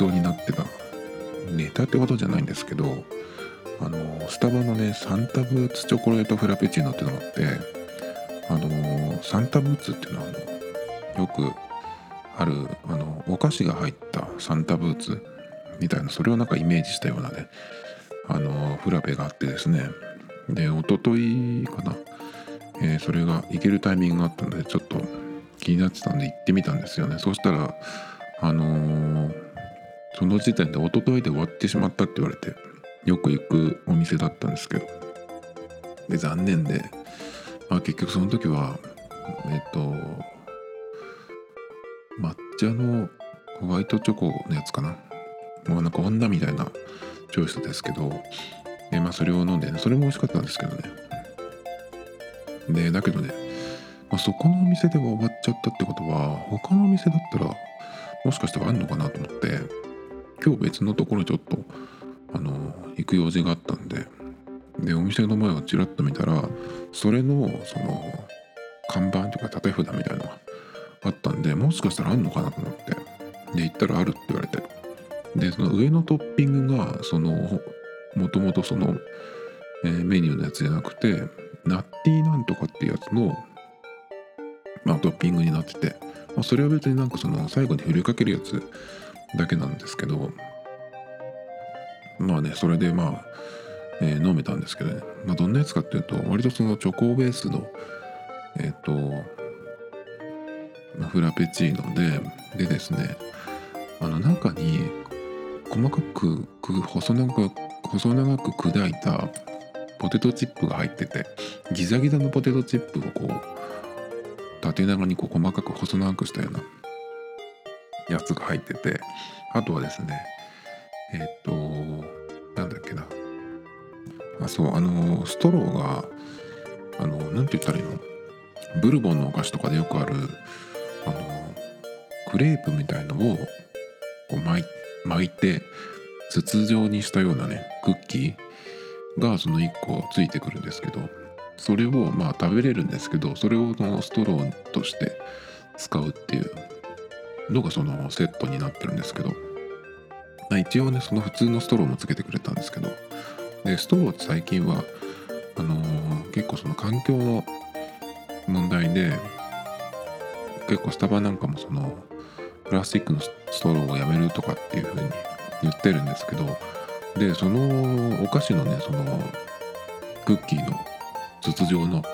そうになってたネタってことじゃないんですけどあのスタバのねサンタブーツチョコレートフラペチーノってのがあってあのサンタブーツっていうのはあのよくあるあのお菓子が入ったサンタブーツみたいなそれをなんかイメージしたようなねあのフラペがあってですね。で一昨日かな、えー、それが行けるタイミングがあったのでちょっと気になってたんで行ってみたんですよね。そしたらあのー、その時点で一昨日で終わってしまったって言われてよく行くお店だったんですけど。で残念で、まあ、結局その時はえっと抹茶のホワイトチョコのやつかな。もうなんか女みたいなチョイスですけどでまあそれを飲んで、ね、それも美味しかったんですけどね。でだけどね、まあ、そこのお店では終わっちゃったってことは他のお店だったらもしかしたらあんのかなと思って今日別のところちょっとあの行く用事があったんででお店の前をちらっと見たらそれのその看板とか立て札みたいなのがあったんでもしかしたらあんのかなと思ってで行ったらあるって言われてでその上のトッピングがそのもともとその、えー、メニューのやつじゃなくてナッティなんとかっていうやつの、まあ、トッピングになってて、まあ、それは別になんかその最後に振りかけるやつだけなんですけどまあねそれでまあ、えー、飲めたんですけどね、まあ、どんなやつかっていうと割とそのチョコベースのえっ、ー、と、まあ、フラペチーノででですねあの中に細かく細長く細長く砕いたポテトチップが入っててギザギザのポテトチップをこう縦長にこう細かく細長くしたようなやつが入っててあとはですねえっ、となんだっけな。あそうあのストローがあのなんて言ったらいいの？ブルボンのお菓子とかでよくあるあのクレープみたいのをこう巻い巻いて筒状にしたようなねクッキーがその1個ついてくるんですけどそれをまあ食べれるんですけどそれをのストローとして使うっていうのがそのセットになってるんですけどまあ一応ねその普通のストローもつけてくれたんですけどでストローって最近はあのー、結構その環境の問題で結構スタバなんかもそのプラスチックのストローをやめるとかっていう風に言ってるんですけどでそのお菓子のねそのクッキーの筒状の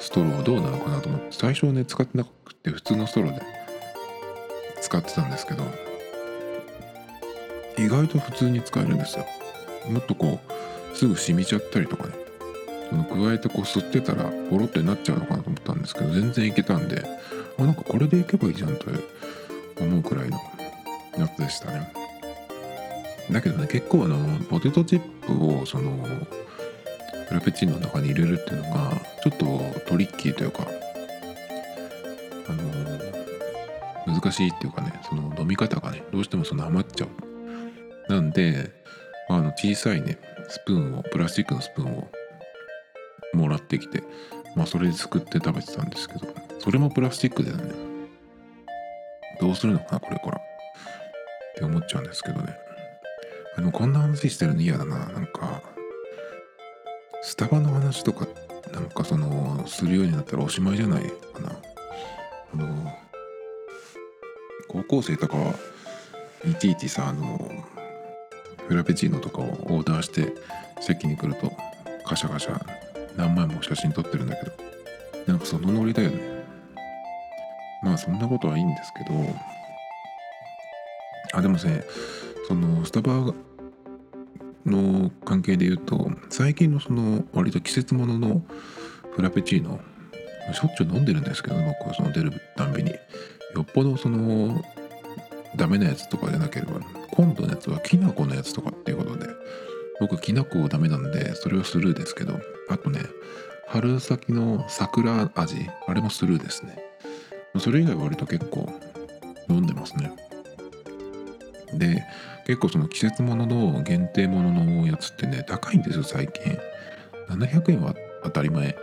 ストローどうなのかなと思って最初はね使ってなくて普通のストローで使ってたんですけど意外と普通に使えるんですよ。もっとこうすぐ染みちゃったりとかねその加えてこう吸ってたらポロッとになっちゃうのかなと思ったんですけど全然いけたんであなんかこれでいけばいいじゃんと思うくらいのやつでしたね。だけどね結構あのポテトチップをそのフラペチーノの中に入れるっていうのがちょっとトリッキーというかあの難しいっていうかねその飲み方がねどうしてもその余っちゃう。なんであの小さいねスプーンをプラスチックのスプーンをもらってきてまあそれで作って食べてたんですけどそれもプラスチックだよね。どうするのかなこれから。って思っちゃうんですけどね。でもこんな話してるの嫌だな。なんかスタバの話とかなんかそのするようになったらおしまいじゃないかな。あの高校生とかはいちいちさあのフラペチーノとかをオーダーして席に来るとカシャカシャ何枚も写真撮ってるんだけどなんかそのノリだよね。まあそんなことはいいんですけどあでもねそのスタバの関係で言うと最近のその割と季節もののフラペチーノしょっちゅう飲んでるんですけど僕はその出るたんびに。よっぽどそのダメなやつとかじゃなければ今度のやつはきな粉のやつとかっていうことで僕きな粉ダメなんでそれはスルーですけどあとね春先の桜味あれもスルーですね。それ以外は割と結構飲んでますね。で結構その季節ものの限定もののやつってね高いんですよ最近。700円は当たり前。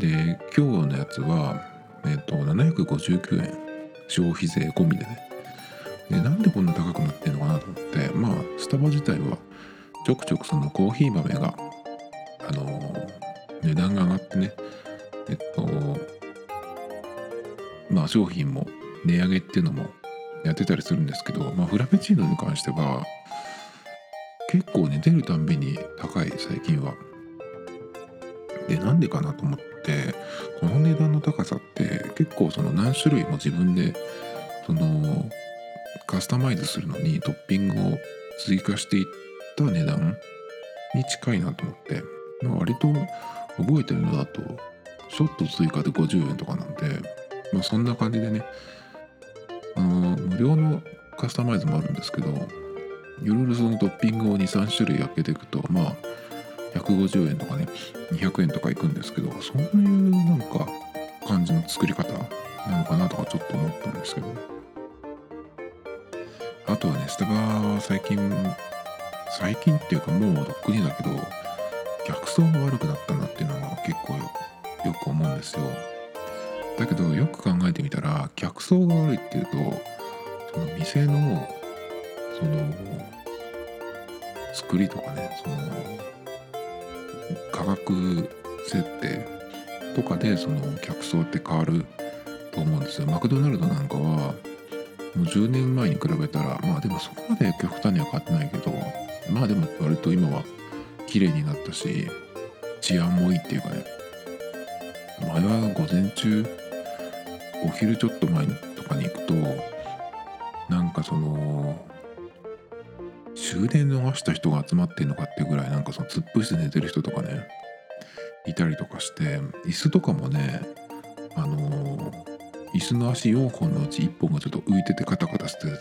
で今日のやつはえっ、と759円。消費税込みでね。でなんでこんな高くなってんのかなと思って。まあスタバ自体はちょくちょくそのコーヒー豆があの値段が上がってね。えっとまあ商品も値上げっていうのもやってたりするんですけど、まあ、フラペチーノに関しては結構ね出るたんびに高い最近は。でなんでかなと思って。この値段の高さって結構その何種類も自分でそのカスタマイズするのにトッピングを追加していった値段に近いなと思って、まあ、割と覚えてるのだとショット追加で50円とかなんで、まあ、そんな感じでねあの無料のカスタマイズもあるんですけどいろいろそのトッピングを23種類開けていくとまあ150円とかね200円とかいくんですけどそういうなんか感じの作り方なのかなとかちょっと思ったんですけど。あとはねスタバは最近最近っていうかもうとっくにだけど客層が悪くなったなっていうのは結構よく思うんですよ。だけどよく考えてみたら客層が悪いっていうとその店のその作りとかねその価格設定とかでその客層って変わると思うんですよ。マクドナルドなんかはもう10年前に比べたらまあでもそこまで極端には変わってないけどまあでも割と今は綺麗になったし治安もいいっていうかね。前は午前中お昼ちょっと前とかに行くとなんかその終電逃した人が集まってんのかってぐらいなんかその突っ伏して寝てる人とかねいたりとかして椅子とかもねあの、椅子の足4本のうち1本がちょっと浮いててカタカタしてる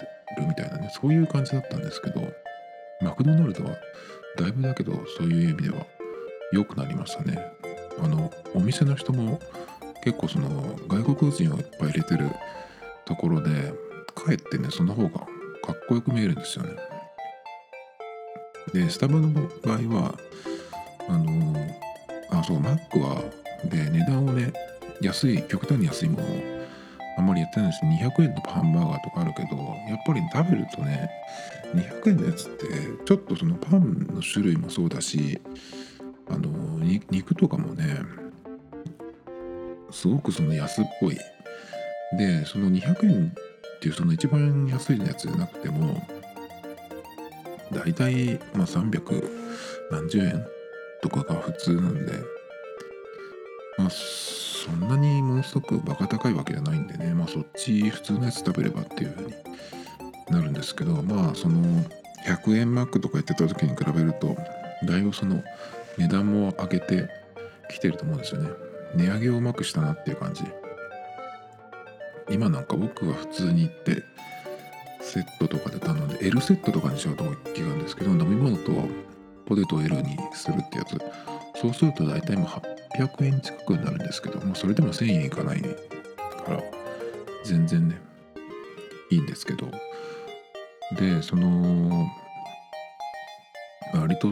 みたいなねそういう感じだったんですけどマクドナルドはだいぶだけどそういう意味では良くなりましたね。あのお店の人も結構その外国人をいっぱい入れてるところでかえってねその方がかっこよく見えるんですよね。でスタバの場合はあのあそうマックはで値段をね安い極端に安いものあんまりやってないです。200円のハンバーガーとかあるけどやっぱり食べるとね200円のやつってちょっとそのパンの種類もそうだしあの肉とかもねすごくその安っぽい。でその200円っていうその一番安いやつじゃなくても大体まあ300何十円とかが普通なんでまあそんなにものすごくバカ高いわけじゃないんでねまあそっち普通のやつ食べればっていう風になるんですけどまあその100円マックとか言ってた時に比べるとだいぶその値段も上げてきてると思うんですよね。値上げをうまくしたなっていう感じ。今なんか僕は普通に行ってセットとかで頼んで L セットとかにしようと気があるんですけど飲み物とポテトを L にするってやつ。そうすると大体もう800円近くになるんですけどもうそれでも1000円いかないから全然ねいいんですけど。でその割と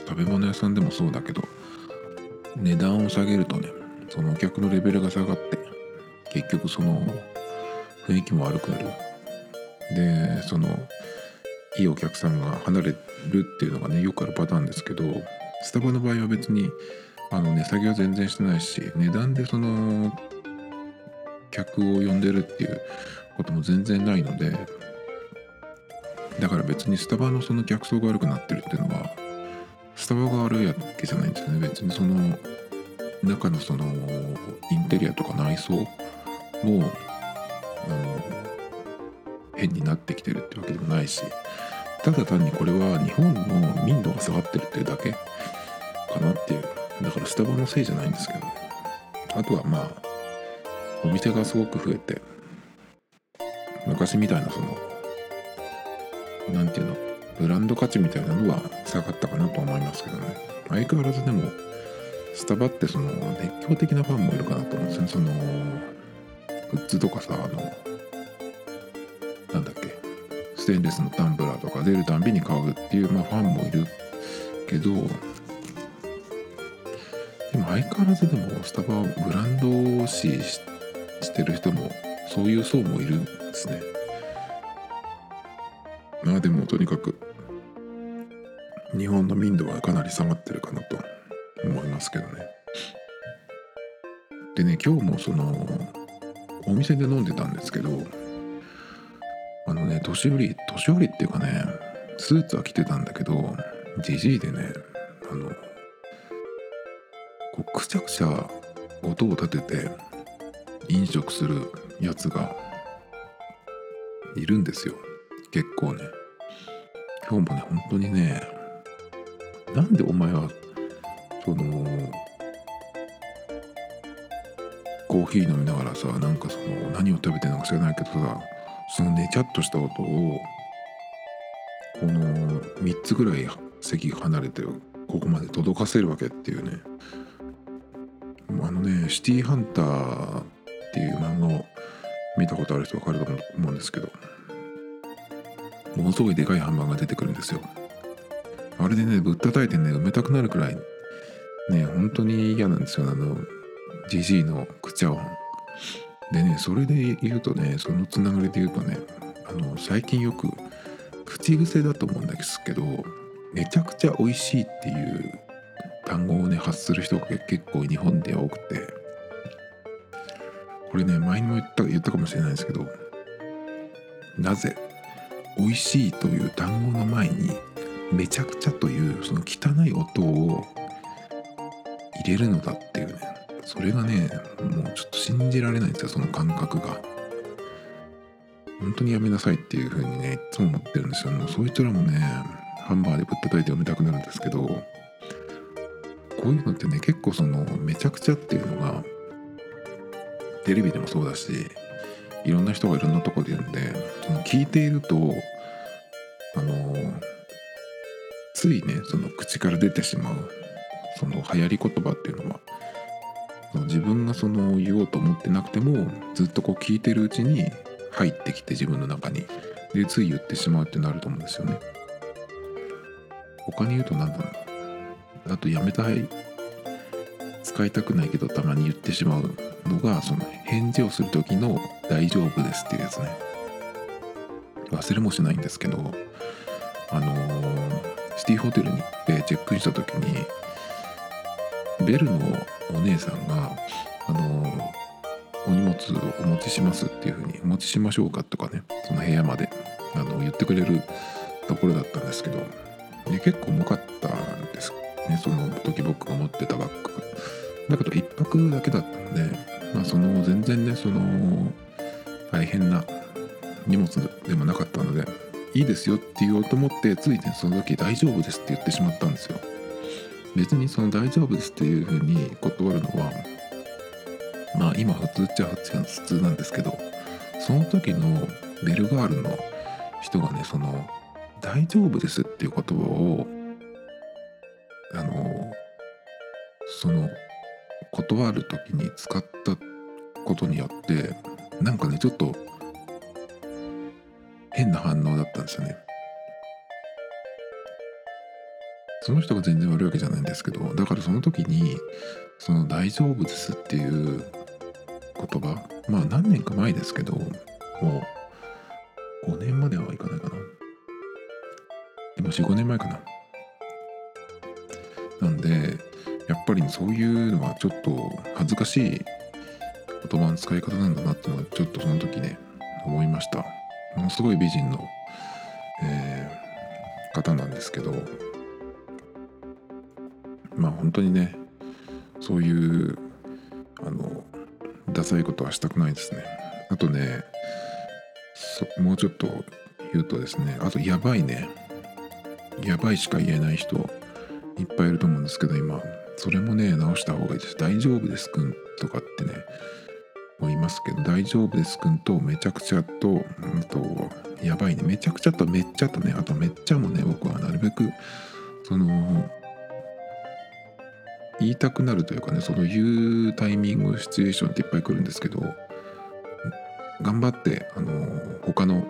食べ物屋さんでもそうだけど値段を下げるとねそのお客のレベルが下がって結局その雰囲気も悪くなる。でそのいいお客さんが離れるっていうのがねよくあるパターンですけどスタバの場合は別にあの値下げは全然してないし値段でその客を呼んでるっていうことも全然ないのでだから別にスタバのその客層が悪くなってるっていうのはスタバが悪いわけじゃないんですよね。別にその中のそのインテリアとか内装もあの変になってきてるってわけでもないしただ単にこれは日本の民度が下がってるっていうだけかなっていうだからスタバのせいじゃないんですけどあとはまあお店がすごく増えて昔みたいなその何て言うのブランド価値みたいなのは下がったかなと思いますけどね。相変わらずでもスタバってその熱狂的なファンもいるかなと思うんですね。そのグッズとかさあのテンレスのタンブラーとか出るたんびに買うっていう、まあ、ファンもいるけどでも相変わらずでもスタバをブランド視してる人もそういう層もいるんですね。まあでもとにかく日本の民度はかなり下がってるかなと思いますけどね。でね今日もそのお店で飲んでたんですけどあのね年寄り年寄りっていうかねスーツは着てたんだけどじじいでねあのこうくちゃくちゃ音を立てて飲食するやつがいるんですよ。結構ね。今日もね本当にねなんでお前はそのコーヒー飲みながらさなんかその何を食べてるのか知らないけどさそのねちゃっとした音をこの3つぐらい席離れてここまで届かせるわけっていうね。あのね「シティーハンター」っていう漫画を見たことある人分かると思うんですけど。ものすごいでかいハンバーが出てくるんですよ。あれでねぶったたいてね埋めたくなるくらいね本当に嫌なんですよあのジジイの口茶碗でねそれで言うとねそのつながりで言うとねあの最近よく口癖だと思うんですけどめちゃくちゃ美味しいっていう単語をね発する人が結構日本では多くてこれね前にも言った言ったかもしれないですけどなぜ美味しいという単語の前にめちゃくちゃというその汚い音を入れるのだっていうねそれがねもうちょっと信じられないんですよその感覚が。本当にやめなさいっていう風にねいつも思ってるんですよ。もうそいつらもねハンバーでぶったたいて読みたくなるんですけどこういうのってね結構そのめちゃくちゃっていうのがテレビでもそうだしいろんな人がいろんなとこで言うんでその聞いているとあのついねその口から出てしまうその流行り言葉っていうのは自分がその言おうと思ってなくてもずっとこう聞いてるうちに入ってきて自分の中に。でつい言ってしまうってなると思うんですよね。他に言うと何だろう。あとやめたい。使いたくないけどたまに言ってしまうのがその返事をする時の「大丈夫です」っていうやつね。忘れもしないんですけどあのー、シティホテルに行ってチェックインした時にベルのお姉さんがあの、お荷物をお持ちしますっていう風にお持ちしましょうかとかねその部屋まであの言ってくれるところだったんですけど、ね、結構重かったんですねその時僕が持ってたバッグ。だけど1泊だけだったんで、まあ、その全然ねその大変な荷物でもなかったのでいいですよって言おうと思ってついねその時大丈夫ですって言ってしまったんですよ。別にその大丈夫ですっていうふうに断るのはまあ今普通っちゃ普通なんですけどその時のベルガールの人がねその大丈夫ですっていう言葉をあのその断る時に使ったことによってなんかねちょっと変な反応だったんですよね。その人が全然悪いわけじゃないんですけどだからその時にその「大丈夫です」っていう言葉まあ何年か前ですけどもう5年まではいかないかな。今45年前かな。なんでやっぱりそういうのはちょっと恥ずかしい言葉の使い方なんだなっていうのはちょっとその時ね思いました。ものすごい美人の、えー、方なんですけどまあ本当にねそういうあのダサいことはしたくないですね。あとねもうちょっと言うとですねあとやばいね。やばいしか言えない人いっぱいいると思うんですけど今それもね直した方がいいです。大丈夫ですくんとかってねもいますけど大丈夫ですくんとめちゃくちゃとうんとやばいね。めちゃくちゃとめっちゃとねあとめっちゃもね僕はなるべくその言いたくなるというかねその言うタイミングシチュエーションっていっぱい来るんですけど頑張ってあの他の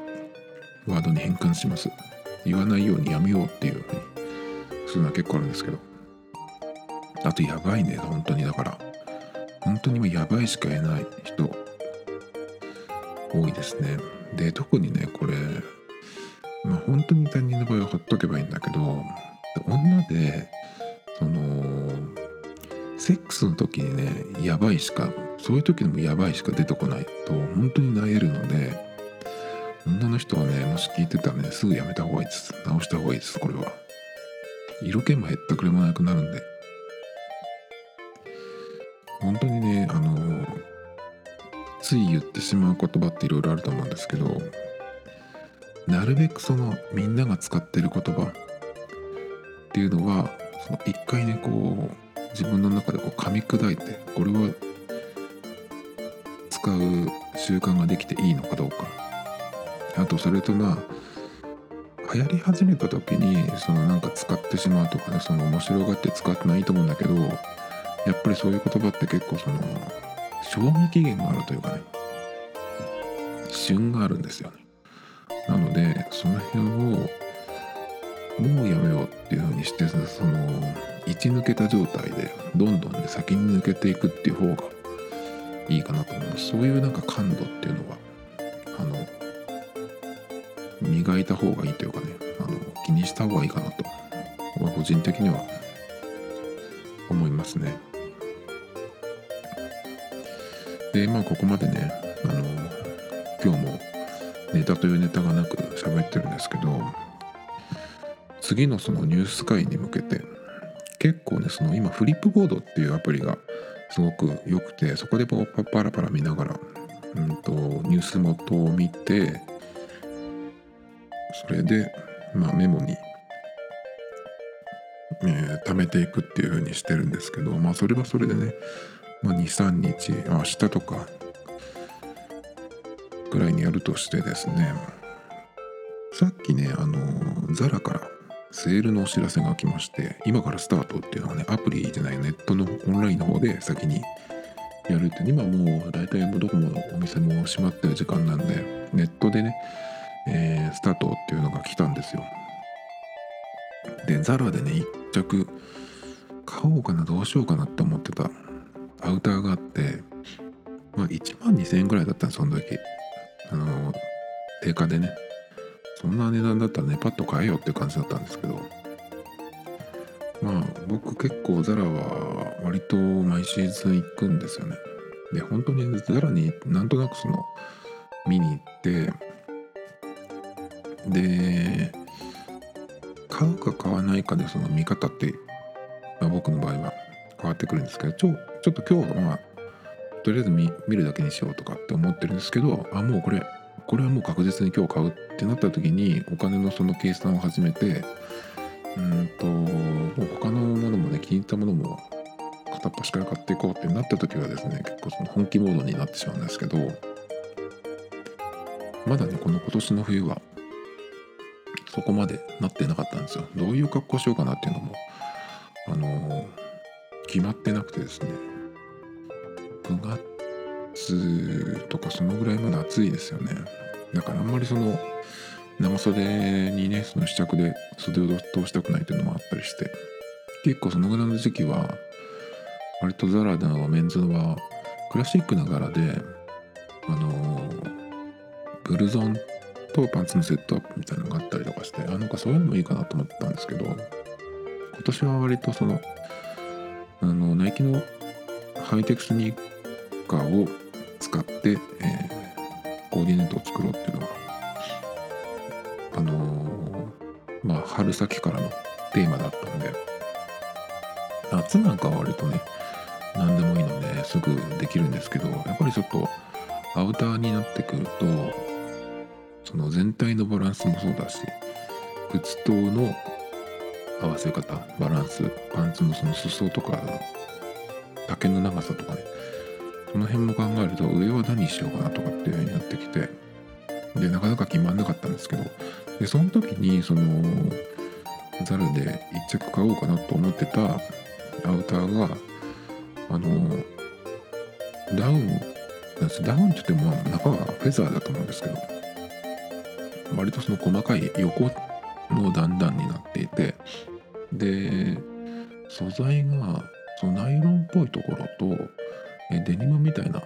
ワードに変換します。言わないようにやめようっていうふうにするのは結構あるんですけど。あとやばいね本当に。だから本当にもやばいしかいない人多いですね。で特にねこれまあ本当に他人の場合はほっとけばいいんだけど女でそのセックスの時にねやばいしかそういう時でもやばいしか出てこないと本当になえるので女の人はねもし聞いてたらねすぐやめた方がいいです。直した方がいいですこれは。色気も減ったくれもなくなるんで。本当にねあのつい言ってしまう言葉っていろいろあると思うんですけどなるべくそのみんなが使ってる言葉っていうのはその一回ねこう自分の中でこう噛み砕いてこれは使う習慣ができていいのかどうか。あとそれとまあ流行り始めた時にそのなんか使ってしまうとかねその面白がって使ってないと思うんだけどやっぱりそういう言葉って結構その賞味期限があるというかね旬があるんですよね。なのでその辺をもうやめようっていう風にしてその位置抜けた状態でどんどんね先に抜けていくっていう方がいいかなと思います。そういうなんか感度っていうのはあの磨いた方がいいというかねあの気にした方がいいかなと、まあ、個人的には思いますね。でまあここまでねあの今日もネタというネタがなく喋ってるんですけど次のそのニュース会に向けて結構ねその今フリップボードっていうアプリがすごく良くてそこでパパラパラ見ながら、うんと、ニュース元を見てそれで、まあ、メモに、えー、貯めていくっていう風にしてるんですけどまあそれはそれでね、まあ、23日明日とかぐらいにやるとしてですねさっきねあのザラからセールのお知らせが来まして今からスタートっていうのはねアプリじゃないネットのオンラインの方で先にやるって今もう大体どこもお店も閉まってる時間なんでネットでね、えー、スタートっていうのが来たんですよ。でザラでね一着買おうかなどうしようかなって思ってたアウターがあってまあ1万2000円ぐらいだったんですその時。あの定価でね。そんな値段だったらねパッと買えよっていう感じだったんですけど。まあ僕結構ザラは割と毎シーズン行くんですよね。で本当にザラになんとなくその見に行ってで買うか買わないかでその見方って、まあ、僕の場合は変わってくるんですけどちょちょっと今日はまあとりあえず見るだけにしようとかって思ってるんですけどあもうこれこれはもう確実に今日買うってなった時にお金のその計算を始めてうんともう他のものもね気に入ったものも片っ端から買っていこうってなった時はですね結構その本気モードになってしまうんですけどまだねこの今年の冬はそこまでなってなかったんですよ。どういう格好しようかなっていうのもあの決まってなくてですね。9月とかそのぐらいまで暑いですよね。だからあんまりその長袖にねその試着で袖を通したくないというのもあったりして。結構そのぐらいの時期は割とザラダのメンズはクラシックな柄であのブルゾンとパンツのセットアップみたいなのがあったりとかしてあなんかそういうのもいいかなと思ったんですけど今年は割とそのあのナイキのハイテクスニーカーを使って、えー、コーディネートを作ろうっていうのはあのー、まあ春先からのテーマだったんで夏なんかは割とね何でもいいのですぐできるんですけどやっぱりちょっとアウターになってくるとその全体のバランスもそうだし靴との合わせ方バランスパンツのその裾とか丈の長さとかねその辺も考えると上は何しようかなとかっていう風になってきてでなかなか決まんなかったんですけどでその時にそのザルで1着買おうかなと思ってたアウターがあのダウンなんですダウンって言っても中はフェザーだと思うんですけど割とその細かい横の段々になっていてで素材がそのナイロンっぽいところとデニムみたいな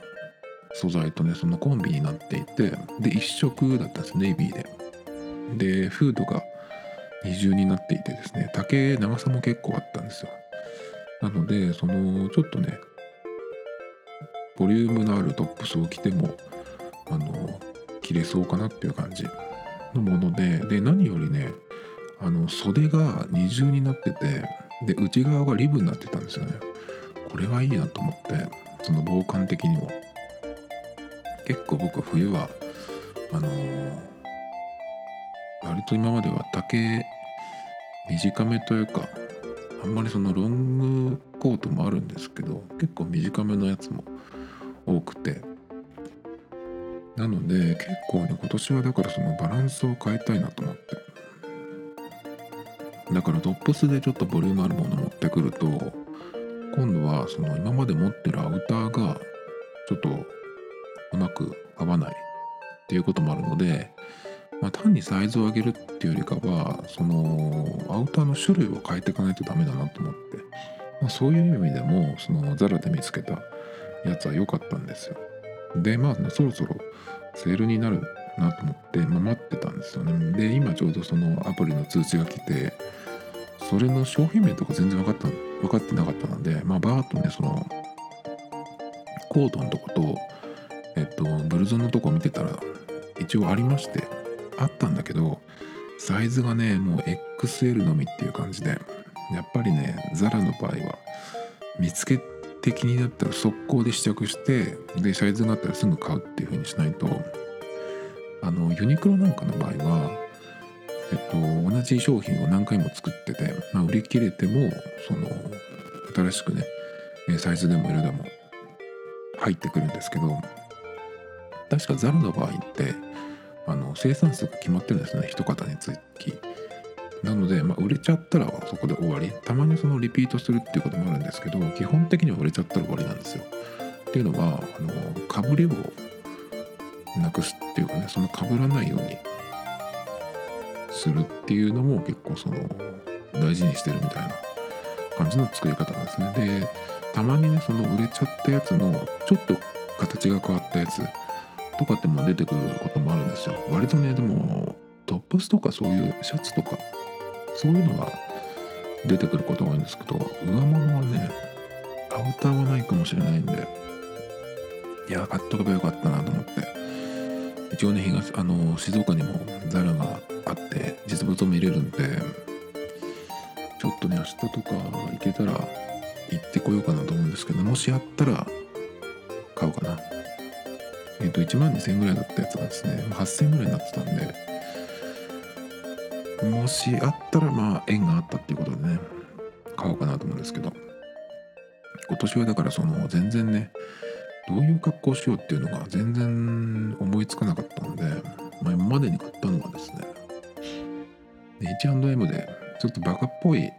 素材とねそのコンビになっていてで一色だったんですネイビーで。でフードが二重になっていてですね丈長さも結構あったんですよ。なのでそのちょっとねボリュームのあるトップスを着てもあの着れそうかなっていう感じのものでで何よりねあの袖が二重になっててで内側がリブになってたんですよね。これはいいなと思って。その防寒的にも結構僕冬はあのー、割と今までは丈短めというかあんまりそのロングコートもあるんですけど結構短めのやつも多くて。なので結構ね今年はだからそのバランスを変えたいなと思って。だからトップスでちょっとボリュームあるもの持ってくると今度はその今まで持ってるアウターがちょっとうまく合わないっていうこともあるので、まあ、単にサイズを上げるっていうよりかはそのアウターの種類を変えていかないとダメだなと思って、まあ、そういう意味でもそのザラで見つけたやつは良かったんですよ。でまあ、ね、そろそろセールになるなと思って、まあ、待ってたんですよね。で今ちょうどそのアプリの通知が来てそれの商品名とか全然分かったの分かってなかったのでまあバーッとねそのコートのとことえっとブルゾンのとこ見てたら一応ありましてあったんだけどサイズがねもう XL のみっていう感じでやっぱりねザラの場合は見つけて気になったら速攻で試着してでサイズがあったらすぐ買うっていう風にしないとあのユニクロなんかの場合はえっと、同じ商品を何回も作ってて、まあ、売り切れてもその新しくねサイズでも色でも入ってくるんですけど確かザルの場合ってあの生産数が決まってるんですね一型につき。なので、まあ、売れちゃったらそこで終わり。たまにそのリピートするっていうこともあるんですけど基本的には売れちゃったら終わりなんですよ。っていうのはあのかぶりをなくすっていうかねそのかぶらないようにするっていうのも結構その大事にしてるみたいな感じの作り方なんですね。でたまにねその売れちゃったやつのちょっと形が変わったやつとかっても出てくることもあるんですよ。割とねでもトップスとかそういうシャツとかそういうのが出てくることが多いんですけど上物はねアウターはないかもしれないんでいや買っとけばよかったなと思って一応ね東あの静岡にもザラがあって実物を見れるんでちょっとね明日とか行けたら行ってこようかなと思うんですけどもしあったら買おうかな。えっ、と1万2000ぐらいだったやつがですね8000ぐらいになってたんでもしあったらまあ縁があったっていうことでね買おうかなと思うんですけど。今年はだからその全然ねどういう格好をしようっていうのが全然思いつかなかったので、まあ、今までに買ったのはですね H&M でちょっとバカっぽい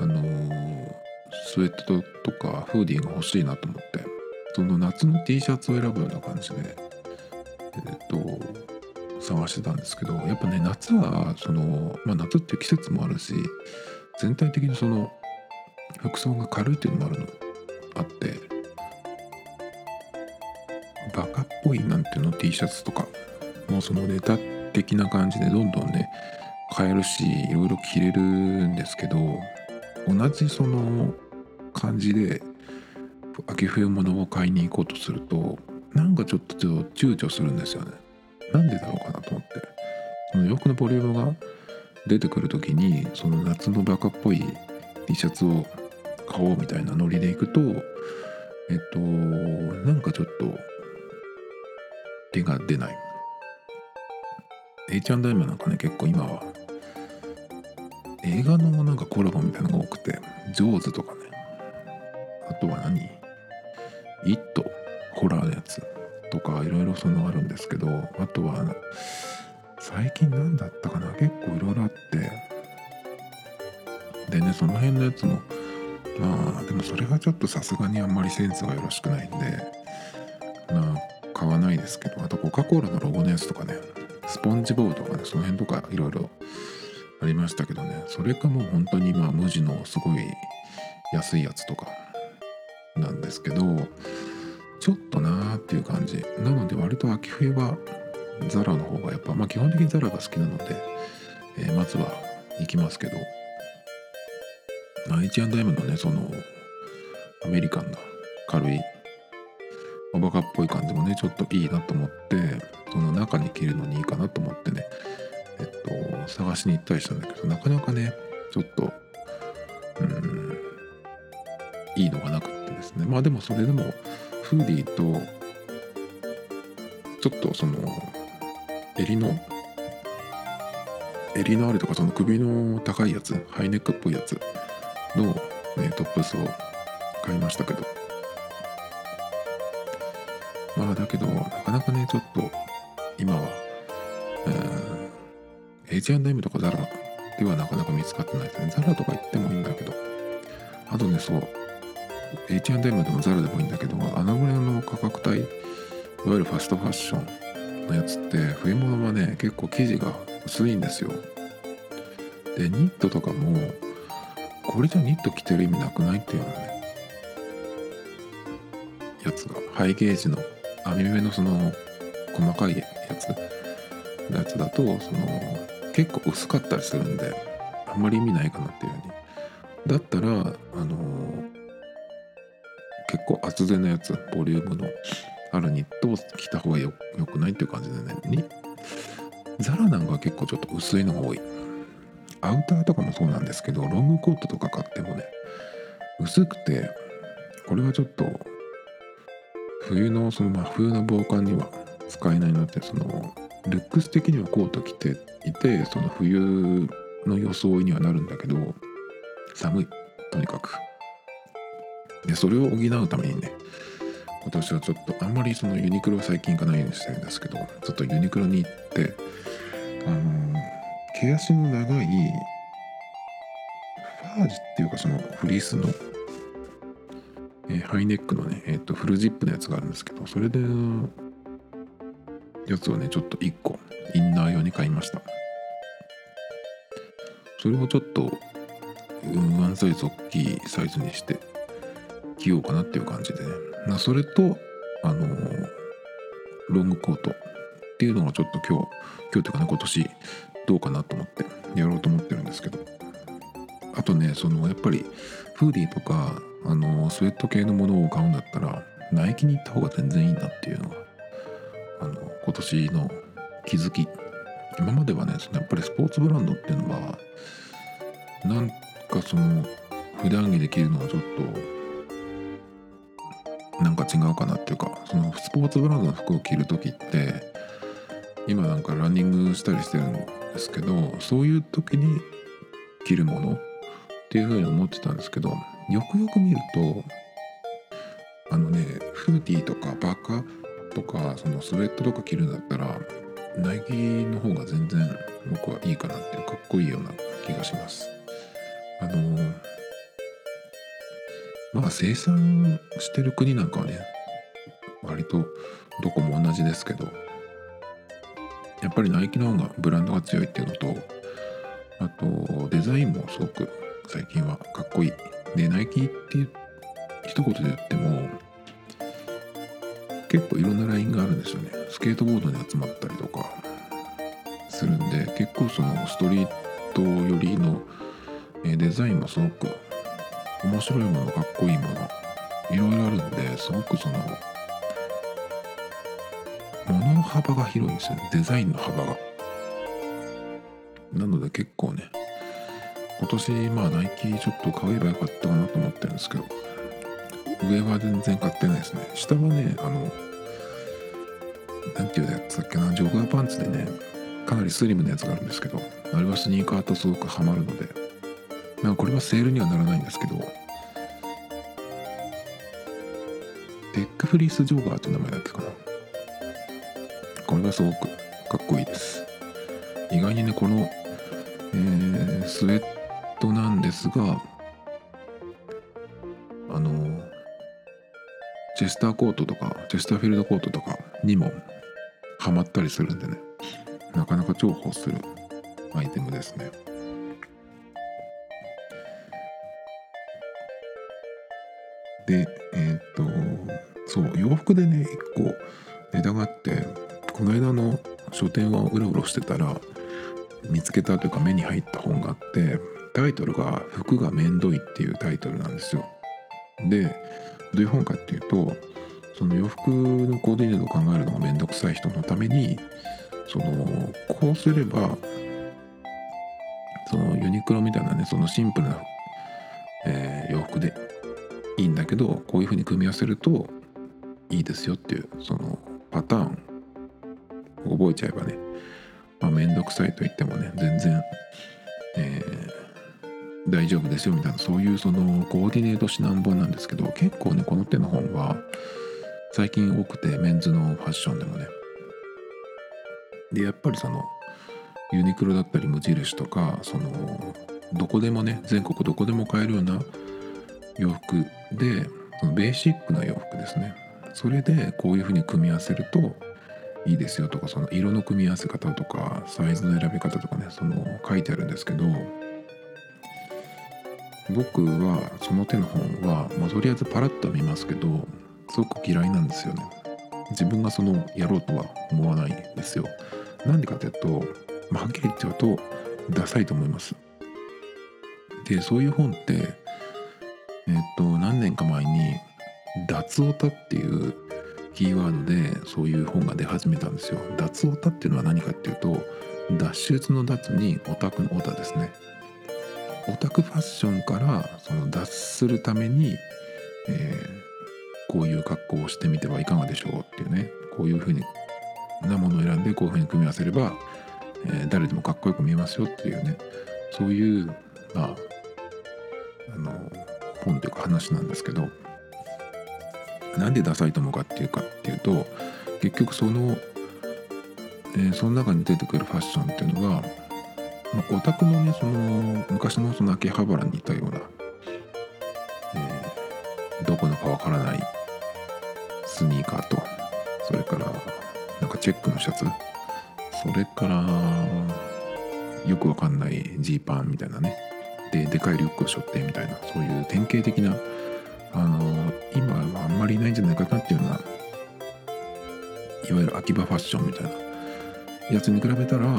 あのー、スウェットとかフーディーが欲しいなと思ってその夏の T シャツを選ぶような感じでえっと探してたんですけどやっぱね夏はそのまあ夏っていう季節もあるし全体的にその服装が軽いっていうのもあるのあってバカっぽいなんての？T シャツとかもうそのネタ的な感じでどんどんね買えるしいろいろ着れるんですけど同じその感じで秋冬物を買いに行こうとするとなんかちょっと躊躇するんですよね。なんでだろうかなと思って。その洋服のボリュームが出てくる時にその夏のバカっぽい T シャツを買おうみたいなノリでいくとえっとなんかちょっと手が出ない。H&M なんかね結構今は。映画のなんかコラボみたいなのが多くて、ジョーズとかね。あとは何？イット、ホラーのやつとかいろいろそのあるんですけど、あとは、最近何だったかな？結構いろいろあって、でね、その辺のやつも、まあ、でもそれがちょっとさすがにあんまりセンスがよろしくないんで、買わないですけど、あとコカ・コーラのロゴのやつとかね、スポンジボードとかね、その辺とかいろいろありましたけどねそれかもう本当にまあ無地のすごい安いやつとかなんですけどちょっとなーっていう感じ。なので割と秋冬はザラの方がやっぱまあ基本的にザラが好きなので、えー、まずは行きますけど。H&M のねそのアメリカンな軽いおバカっぽい感じもねちょっといいなと思ってその中に着るのにいいかなと思ってね。えっと探しに行ったりしたんだけどなかなかねちょっとうんいいのがなくってですね。まあでもそれでもフーディーとちょっとその襟の襟のあるとかその首の高いやつハイネックっぽいやつの、ね、トップスを買いましたけど。まあだけどなかなかねちょっと今は、えー、H&M とかザラではなかなか見つかってないですね。ザラとか行ってもいいんだけど。あとねそう H&M でもザラでもいいんだけどあのぐらいの価格帯いわゆるファストファッションのやつって冬物はね結構生地が薄いんですよ。でニットとかもこれじゃニット着てる意味なくないっていうのねやつがハイゲージの網目のその細かいやつのやつだとその結構薄かったりするんであんまり意味ないかなっていうふうに。だったらあの結構厚手のやつボリュームのあるニットを着た方がよよくないっていう感じでね。にザラなんか結構ちょっと薄いのが多い。アウターとかもそうなんですけどロングコートとか買ってもね薄くてこれはちょっと冬のその真冬の防寒には使えないなってそのルックス的にはコート着ていてその冬の装いにはなるんだけど寒い。とにかく。でそれを補うためにね今年はちょっとあんまりそのユニクロは最近行かないようにしてるんですけどちょっとユニクロに行ってあの毛足の長いファージっていうかそのフリースのえー、ハイネックのね、えーと、フルジップのやつがあるんですけどそれでやつをねちょっと1個インナー用に買いました。それをちょっとワンサイズ大きいサイズにして着ようかなっていう感じでね、まあ、それとあのー、ロングコートっていうのがちょっと今日今日というかね今年どうかなと思ってやろうと思ってるんですけど。あとねそのやっぱりフーディーとかあのスウェット系のものを買うんだったらナイキに行った方が全然いいなっていうのがあの今年の気づき。今まではねそのやっぱりスポーツブランドっていうのはなんかその普段着で着るのはちょっとなんか違うかなっていうかそのスポーツブランドの服を着る時って今なんかランニングしたりしてるんですけどそういう時に着るものっていうふうに思ってたんですけどよくよく見るとあのねフーディーとかバカーとかそのスウェットとか着るんだったらナイキの方が全然僕はいいかなっていうかっこいいような気がします。あのまあ生産してる国なんかはね割とどこも同じですけどやっぱりナイキの方がブランドが強いっていうのとあとデザインもすごく最近はかっこいい。でナイキって一言で言っても結構いろんなラインがあるんですよね。スケートボードに集まったりとかするんで結構そのストリート寄りのデザインもすごく面白いものかっこいいものいろいろあるんですごくその物の幅が広いんですよね。デザインの幅が。なので結構ね今年まあナイキちょっと買えばよかったかなと思ってるんですけど上は全然買ってないですね。下はねあのなんていうやつだっけなジョガーパンツでねかなりスリムなやつがあるんですけどあれはスニーカーとすごくハマるのでなんかこれはセールにはならないんですけどテックフリースジョガーって名前だっけかな。これがすごくかっこいいです。意外にねこの、えー、スウェットなんですがあのチェスターコートとかチェスターフィールドコートとかにもハマったりするんでね。なかなか重宝するアイテムですね。でえーっとそう洋服でね一個ネタがあってこの間の書店をうろうろしてたら見つけたというか目に入った本があってタイトルが「服がめんどい」っていうタイトルなんですよ。でどういう本かっていうとその洋服のコーディネートを考えるのがめんどくさい人のためにそのこうすればそのユニクロみたいなねそのシンプルな、えー洋服でいいんだけどこういう風に組み合わせるといいですよっていうそのパターン覚えちゃえばねまあ面倒くさいと言ってもね全然、えー大丈夫ですよみたいなそういうそのコーディネート指南本なんですけど結構ねこの手の本は最近多くてメンズのファッションでもね。でやっぱりそのユニクロだったり無印とかそのどこでもね全国どこでも買えるような洋服でそのベーシックな洋服ですね。それでこういうふうに組み合わせるといいですよとかその色の組み合わせ方とかサイズの選び方とかねその書いてあるんですけど僕はその手の本は、まあ、とりあえずパラッと見ますけどすごく嫌いなんですよね。自分がそのやろうとは思わないんですよ。なんでかというと、まあ、はっきり言っちゃうとダサいと思います。でそういう本ってえっと何年か前に脱オタっていうキーワードでそういう本が出始めたんですよ。脱オタっていうのは何かっていうと脱出の脱にオタクのオタですね。オタクファッションからその脱するために、えーこういう格好をしてみてはいかがでしょうっていうねこういうふうになものを選んでこういうふうに組み合わせれば、えー誰でもかっこよく見えますよっていうねそういうまああの本というか話なんですけどなんでダサいと思うかっていうかっていうと結局その、えーその中に出てくるファッションっていうのが、まあ、オタクのねその昔のその秋葉原にいたような、えーどこのかわからないスニーカーとそれからなんかチェックのシャツそれからよくわかんないジーパンみたいなねででかいリュックを背負ってみたいなそういう典型的なあの今はあんまりいないんじゃないかなっていうようないわゆる秋葉ファッションみたいなやつに比べたらあ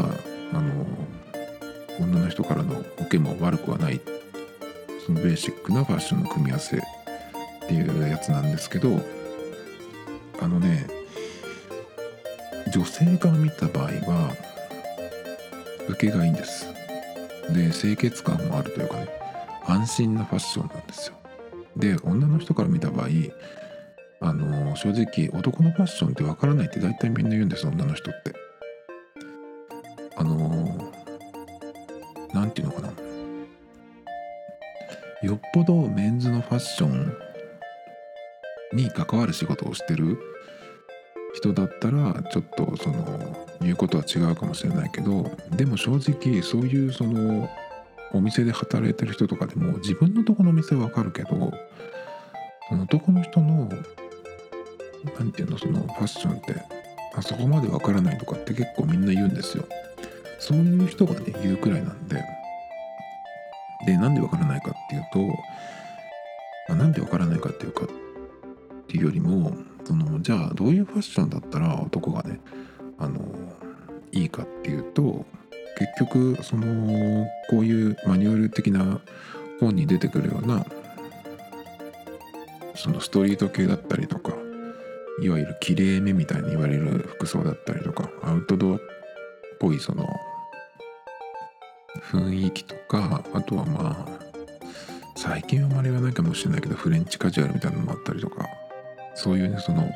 の女の人からの受けも悪くはないそのベーシックなファッションの組み合わせっていうやつなんですけどあのね女性から見た場合は受けがいいんです。で清潔感もあるというかね安心なファッションなんですよ。で女の人から見た場合あの正直男のファッションってわからないって大体みんな言うんです女の人って。よっぽどメンズのファッションに関わる仕事をしてる人だったらちょっとその言うことは違うかもしれないけどでも正直そういうそのお店で働いてる人とかでも自分のとこのお店はわかるけどその男の人のなんていうのそのファッションってあそこまでわからないとかって結構みんな言うんですよ。そういう人がね言うくらいなんで。でなんでわからないかっていうとあなんでわからないかっていうかっていうよりもそのじゃあどういうファッションだったら男がねあのいいかっていうと結局そのこういうマニュアル的な本に出てくるようなそのストリート系だったりとかいわゆるきれいめみたいに言われる服装だったりとかアウトドアっぽいその雰囲気とかあとはまあ最近はあまり言わないかもしれないけどフレンチカジュアルみたいなのもあったりとかそういうねその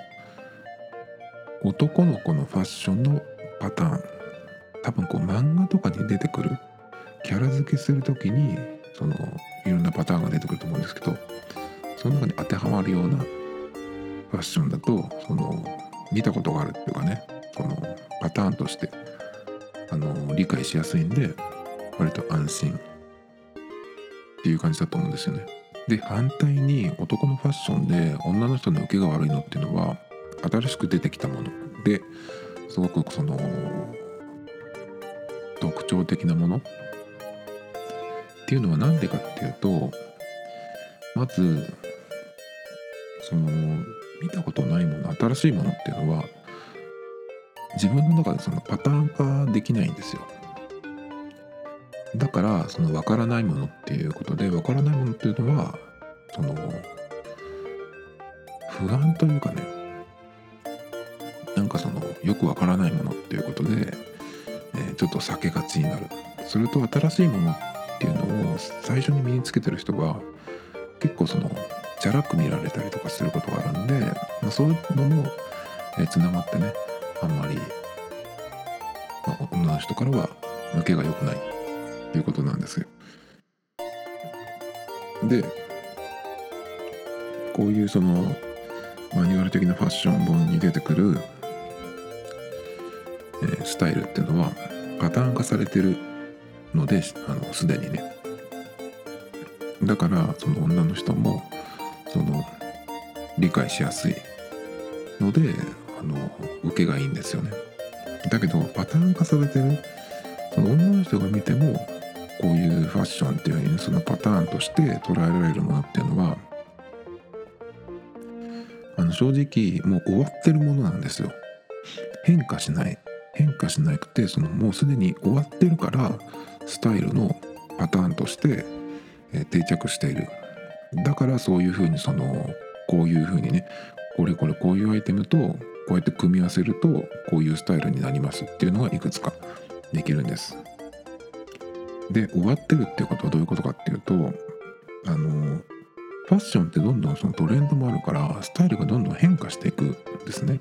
男の子のファッションのパターン多分こう漫画とかに出てくるキャラ付けする時にそのいろんなパターンが出てくると思うんですけどその中に当てはまるようなファッションだとその見たことがあるっていうかねそのパターンとしてあの理解しやすいんで割と安心。っていう感じだと思うんですよね。で反対に男のファッションで女の人の受けが悪いのっていうのは新しく出てきたもの。ですごくその特徴的なもの。っていうのは何でかっていうとまずその見たことないもの新しいものっていうのは自分の中でそのパターン化できないんですよ。だからその分からないものっていうことで分からないものっていうのはその不安というかねなんかそのよく分からないものっていうことで、えー、ちょっと避けがちになる。それと新しいものっていうのを最初に身につけてる人が結構そのチャラく見られたりとかすることがあるんで、まあ、そういうのもつながってねあんまり、まあ、女の人からは抜けが良くない。っていうことなんですよ。でこういうそのマニュアル的なファッション本に出てくる、えー、スタイルっていうのはパターン化されてるのであのすでにねだからその女の人もその理解しやすいのであの受けがいいんですよねだけどパターン化されてるその女の人が見てもこういうファッションっていうふうにそのパターンとして捉えられるものっていうのはあの正直もう終わってるものなんですよ。変化しない。変化しなくてそのもうすでに終わってるからスタイルのパターンとして、定着している。だからそういうふうにそのこういうふうにねこれこれこういうアイテムとこうやって組み合わせるとこういうスタイルになりますっていうのがいくつかできるんです。で終わってるっていうことはどういうことかっていうとあのファッションってどんどんそのトレンドもあるからスタイルがどんどん変化していくんですね。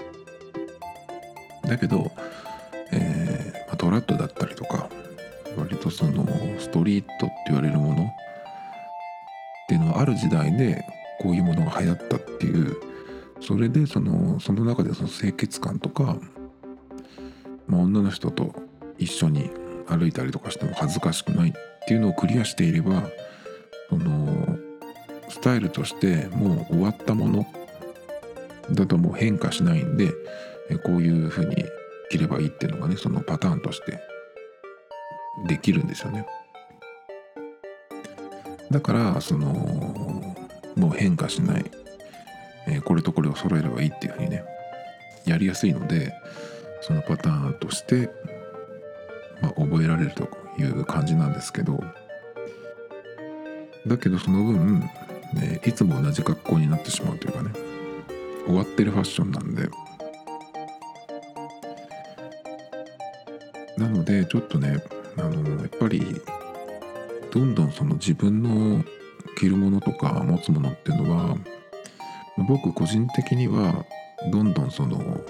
だけど、えーまあ、トラッドだったりとか割とそのストリートって言われるものっていうのはある時代でこういうものが流行ったっていうそれでそのその中でその清潔感とか、まあ、女の人と一緒に歩いたりとかしても恥ずかしくないっていうのをクリアしていればそのスタイルとしてもう終わったものだともう変化しないんでこういうふうに着ればいいっていうのがねそのパターンとしてできるんですよね。だからそのもう変化しない、えー、これとこれを揃えればいいっていうふうにねやりやすいのでそのパターンとして、まあ、覚えられるという感じなんですけど。だけどその分、ね、いつも同じ格好になってしまうというかね。終わってるファッションなんで。なのでちょっとねあのやっぱりどんどんその自分の着るものとか持つものっていうのは僕個人的にはどんどんその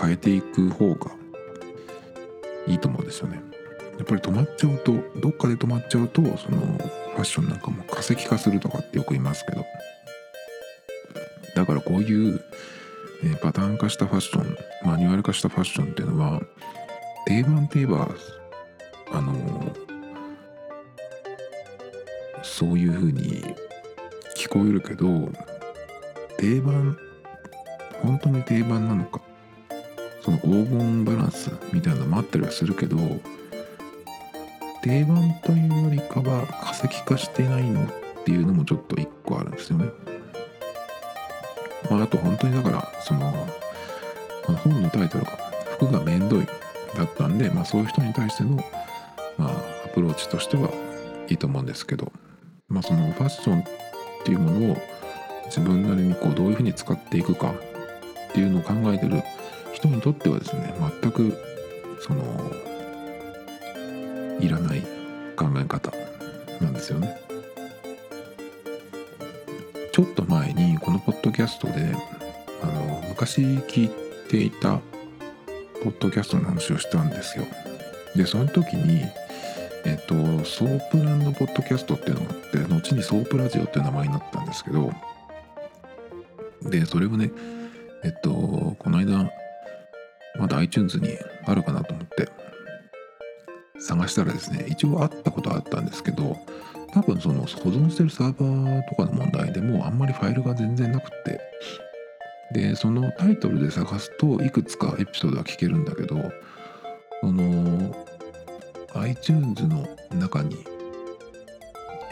変えていく方がいいと思うんですよね。やっぱり止まっちゃうとどっかで止まっちゃうとそのファッションなんかも化石化するとかってよく言いますけどだからこういう、えー、パターン化したファッションマニュアル化したファッションっていうのは定番って言えばあのそういうふうに聞こえるけど定番本当に定番なのかその黄金バランスみたいなのもあったりはするけど定番というよりかは化石化してないのっていうのもちょっと一個あるんですよね。まあ、あと本当にだからその、ま、本のタイトルが「服がめんどい」だったんで、まあ、そういう人に対してのまあ、アプローチとしてはいいと思うんですけど、まあ、そのファッションっていうものを自分なりにこうどういうふうに使っていくかっていうのを考えてる人にとってはですね全くそのいらない考え方なんですよね。ちょっと前にこのポッドキャストであの昔聞いていたポッドキャストの話をしたんですよ。でその時にえっと、ソープランドポッドキャストっていうのがあって後にソープラジオっていう名前になったんですけどでそれをねえっとこの間まだ iTunes にあるかなと思って。探したらですね一応あったことはあったんですけど多分その保存してるサーバーとかの問題でもあんまりファイルが全然なくて。でそのタイトルで探すといくつかエピソードは聞けるんだけどその iTunes の中に、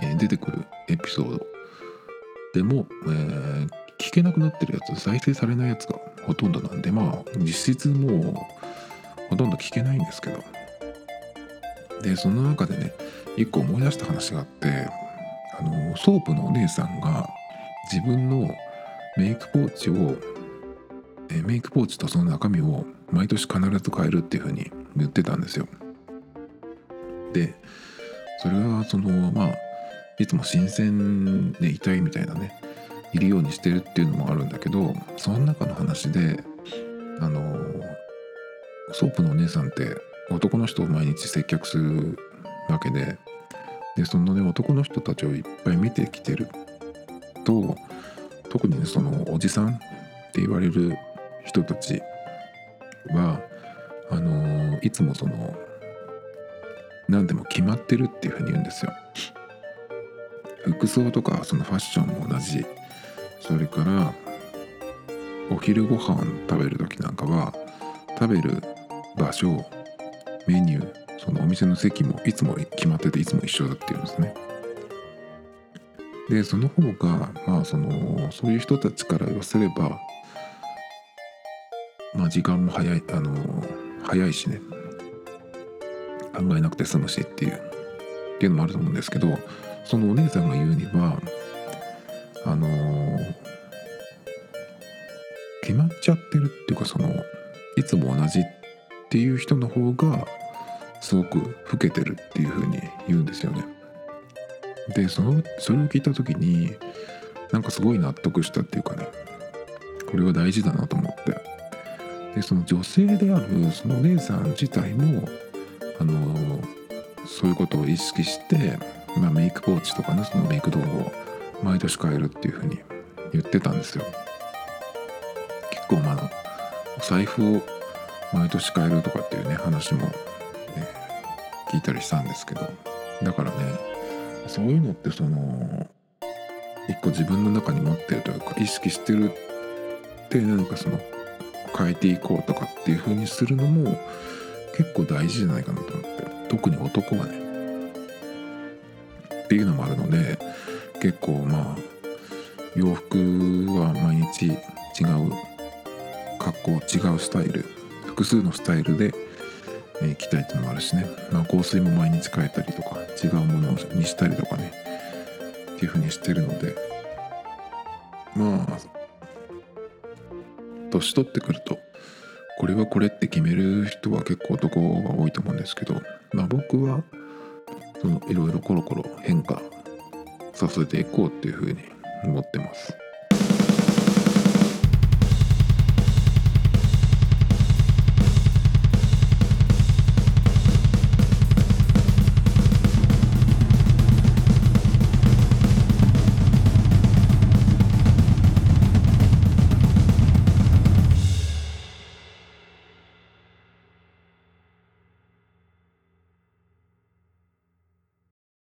え、出てくるエピソードでも、えー、聞けなくなってるやつ再生されないやつがほとんどなんでまあ実質もうほとんど聞けないんですけど。でその中でね一個思い出した話があってあのソープのお姉さんが自分のメイクポーチをえメイクポーチとその中身を毎年必ず変えるっていう風に言ってたんですよ。でそれはそのまあいつも新鮮でいたいみたいなねいるようにしてるっていうのもあるんだけどその中の話であのソープのお姉さんって男の人を毎日接客するわけででそのね男の人たちをいっぱい見てきてると特にねそのおじさんって言われる人たちはあのいつもその何でも決まってるっていうふうに言うんですよ。服装とかそのファッションも同じそれからお昼ご飯食べる時なんかは食べる場所メニューそのお店の席もいつも決まってていつも一緒だっていうんですね。でその方がまあそのそういう人たちから言わせればまあ時間も早いあの早いしね。考えなくて済むしっていうっていうのもあると思うんですけどそのお姉さんが言うにはあのちゃってるっていうかそのいつも同じっていう人の方がすごく老けてるっていう風に言うんですよね。でそのそれを聞いた時になんかすごい納得したっていうかねこれは大事だなと思ってでその女性であるそのお姉さん自体もあのそういうことを意識して、まあ、メイクポーチとかねそのメイク道具を毎年変えるっていうふうに言ってたんですよ構まあお財布を毎年変えるとかっていうね話も、ね、聞いたりしたんですけどだからねそういうのってその一個自分の中に持ってるというか意識してるって何かその変えていこうとかっていう風にするのも結構大事じゃないかなと思って特に男はね。っていうのもあるので結構まあ洋服は毎日違う好違うスタイル複数のスタイルで、えー、着たいっていうのもあるしね、まあ、香水も毎日変えたりとか違うものにしたりとかね。っていう風にしてるので。まあ年取ってくるとこれはこれって決める人は結構男が多いと思うんですけど、まあ、僕はそのいろいろコロコロ変化させていこうっていうふうに思ってます。